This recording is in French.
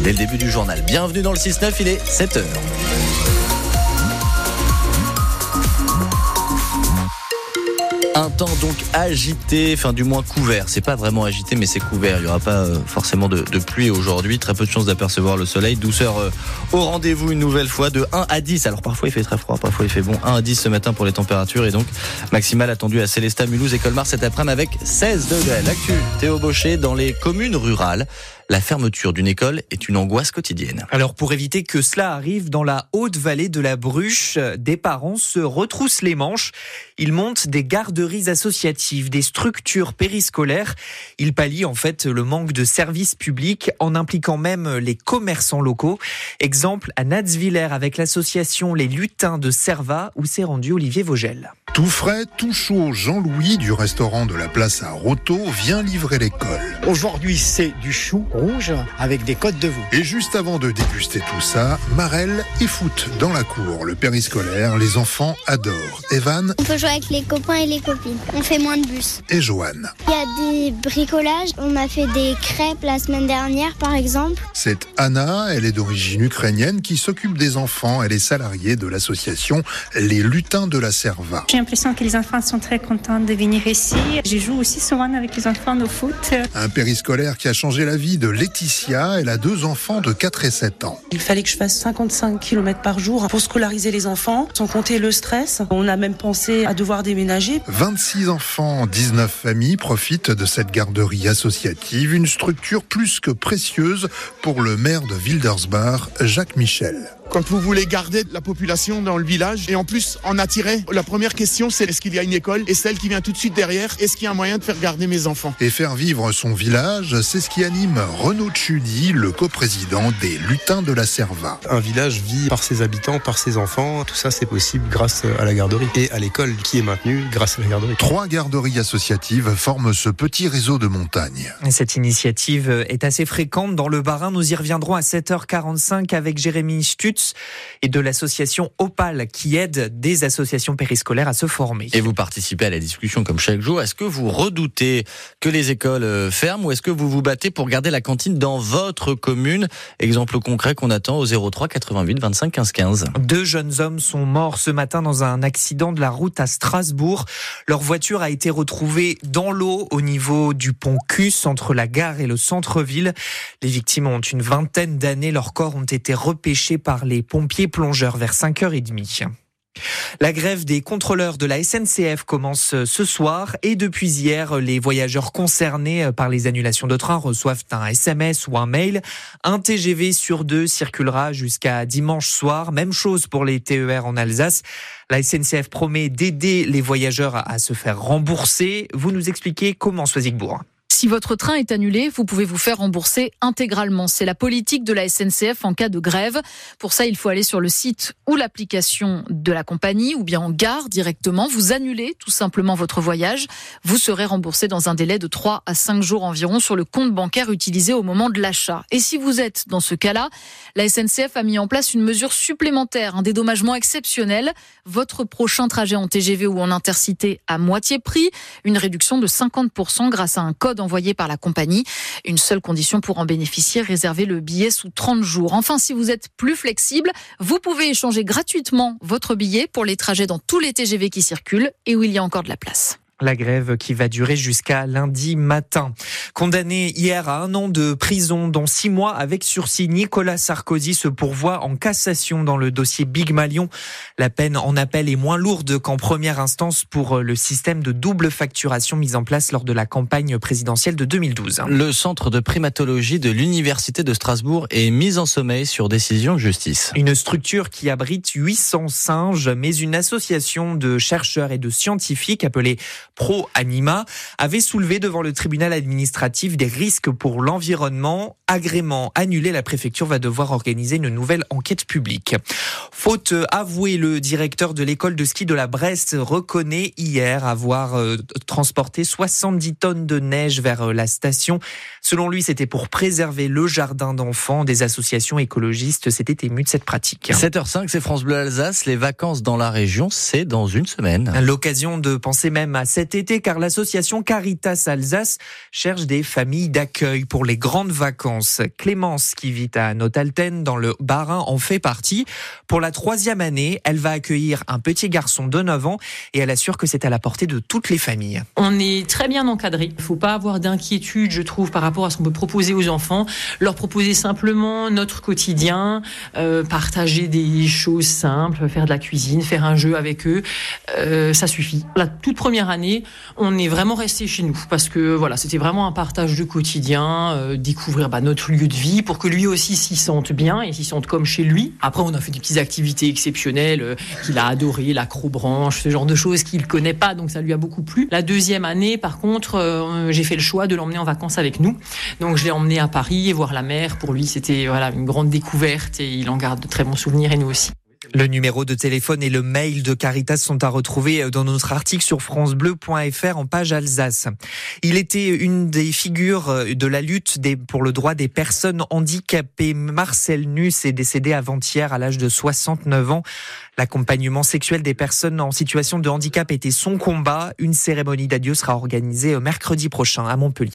Dès le début du journal. Bienvenue dans le 6-9, il est 7h. Un temps donc agité, enfin du moins couvert. C'est pas vraiment agité, mais c'est couvert. Il y aura pas euh, forcément de, pluie aujourd'hui. Très peu de chances d'apercevoir le soleil. Douceur euh, au rendez-vous une nouvelle fois de 1 à 10. Alors parfois il fait très froid, parfois il fait bon. 1 à 10 ce matin pour les températures et donc maximal attendu à Célestat, Mulhouse et Colmar cet après-midi avec 16 degrés. L'actu, Théo Baucher dans les communes rurales la fermeture d'une école est une angoisse quotidienne. Alors pour éviter que cela arrive dans la haute vallée de la Bruche, des parents se retroussent les manches. Ils montent des garderies associatives, des structures périscolaires. Ils pallient en fait le manque de services publics en impliquant même les commerçants locaux. Exemple à Natsviller avec l'association Les Lutins de Serva où s'est rendu Olivier Vogel. Tout frais, tout chaud, Jean-Louis du restaurant de la place à Roto vient livrer l'école. Aujourd'hui, c'est du chou rouge avec des côtes de veau. Et juste avant de déguster tout ça, Marelle et foot dans la cour. Le périscolaire, les enfants adorent. Evan On peut jouer avec les copains et les copines. On fait moins de bus. et Joanne. Il y a des bricolages. On a fait des crêpes la semaine dernière, par exemple. C'est Anna, elle est d'origine ukrainienne qui s'occupe des enfants. Elle est salariée de l'association Les Lutins de la Serva. J'ai l'impression que les enfants sont très contents de venir ici. Je joue aussi souvent avec les enfants au foot. Un périscolaire qui a changé la vie de Laetitia. Elle a deux enfants de 4 et 7 ans. Il fallait que je fasse 55 km par jour pour scolariser les enfants, sans compter le stress. On a même pensé à devoir déménager. 26 enfants, 19 familles profitent de cette garderie associative, une structure plus que précieuse pour le maire de Wildersbach, Jacques Michel. Quand vous voulez garder la population dans le village et en plus en attirer, la première question c'est est-ce qu'il y a une école? Et celle qui vient tout de suite derrière, est-ce qu'il y a un moyen de faire garder mes enfants? Et faire vivre son village, c'est ce qui anime Renaud Tchudi, le coprésident des Lutins de la Serva. Un village vit par ses habitants, par ses enfants. Tout ça, c'est possible grâce à la garderie et à l'école qui est maintenue grâce à la garderie. Trois garderies associatives forment ce petit réseau de montagne. Et Cette initiative est assez fréquente dans le Bas-Rhin. Nous y reviendrons à 7h45 avec Jérémy Stutz et de l'association Opal qui aide des associations périscolaires à se former. Et vous participez à la discussion comme chaque jour. Est-ce que vous redoutez que les écoles euh, ferment ou est-ce que vous vous battez pour garder la cantine dans votre commune? Exemple concret qu'on attend au 03 88 25 15 15. Deux jeunes hommes sont morts ce matin dans un accident de la route à Strasbourg. Leur voiture a été retrouvée dans l'eau au niveau du pont Cus entre la gare et le centre-ville. Les victimes ont une vingtaine d'années. Leurs corps ont été repêchés par les pompiers plongeurs vers 5h30. La grève des contrôleurs de la SNCF commence ce soir et depuis hier, les voyageurs concernés par les annulations de train reçoivent un SMS ou un mail. Un TGV sur deux circulera jusqu'à dimanche soir. Même chose pour les TER en Alsace. La SNCF promet d'aider les voyageurs à se faire rembourser. Vous nous expliquez comment, Soisigbourg Si votre train est annulé, vous pouvez vous faire rembourser intégralement. C'est la politique de la SNCF en cas de grève. Pour ça, il faut aller sur le site ou l'application de la compagnie ou bien en gare directement. Vous annulez tout simplement votre voyage. Vous serez remboursé dans un délai de 3 à 5 jours environ sur le compte bancaire utilisé au moment de l'achat. Et si vous êtes dans ce cas-là, la SNCF a mis en place une mesure supplémentaire, un dédommagement exceptionnel. Votre prochain trajet en TGV ou en intercité à moitié prix, une réduction de 50% grâce à un code envoyé par la compagnie. Une seule condition pour en bénéficier, réserver le billet sous 30 jours. Enfin, si vous êtes plus flexible, vous pouvez échanger gratuitement votre billet pour les trajets dans tous les TGV qui circulent et où il y a encore de la place. La grève qui va durer jusqu'à lundi matin. Condamné hier à un an de prison, dont six mois avec sursis, Nicolas Sarkozy se pourvoit en cassation dans le dossier Big Malion. La peine en appel est moins lourde qu'en première instance pour le système de double facturation mis en place lors de la campagne présidentielle de 2012. Le centre de primatologie de l'Université de Strasbourg est mis en sommeil sur décision de justice. Une structure qui abrite 800 singes, mais une association de chercheurs et de scientifiques appelée Pro Anima avait soulevé devant le tribunal administratif des risques pour l'environnement. Agrément annulé, la préfecture va devoir organiser une nouvelle enquête publique. Faute avouée, le directeur de l'école de ski de la Brest reconnaît hier avoir euh, transporté 70 tonnes de neige vers euh, la station. Selon lui, c'était pour préserver le jardin d'enfants. Des associations écologistes s'étaient émues de cette pratique. 7h05, c'est France Bleu Alsace. Les vacances dans la région, c'est dans une semaine. L'occasion de penser même à cet été car l'association Caritas Alsace cherche des familles d'accueil pour les grandes vacances. Clémence, qui vit à Notalten dans le Bas-Rhin, en fait partie. Pour la troisième année, elle va accueillir un petit garçon de 9 ans et elle assure que c'est à la portée de toutes les familles. On est très bien encadré. Il ne faut pas avoir d'inquiétude, je trouve, par rapport à ce qu'on peut proposer aux enfants. Leur proposer simplement notre quotidien, euh, partager des choses simples, faire de la cuisine, faire un jeu avec eux, euh, ça suffit. La toute première année, on est vraiment resté chez nous parce que voilà, c'était vraiment un partage de quotidien, euh, découvrir bah, notre lieu de vie pour que lui aussi s'y sente bien et s'y sente comme chez lui. Après, on a fait des petites activités exceptionnelles euh, qu'il a adoré, l'acrobranche, ce genre de choses qu'il connaît pas, donc ça lui a beaucoup plu. La deuxième année, par contre, euh, j'ai fait le choix de l'emmener en vacances avec nous. Donc je l'ai emmené à Paris voir la mer. Pour lui, c'était voilà une grande découverte et il en garde de très bons souvenirs et nous aussi. Le numéro de téléphone et le mail de Caritas sont à retrouver dans notre article sur francebleu.fr en page Alsace. Il était une des figures de la lutte pour le droit des personnes handicapées. Marcel Nuss est décédé avant-hier à l'âge de 69 ans. L'accompagnement sexuel des personnes en situation de handicap était son combat. Une cérémonie d'adieu sera organisée mercredi prochain à Montpellier.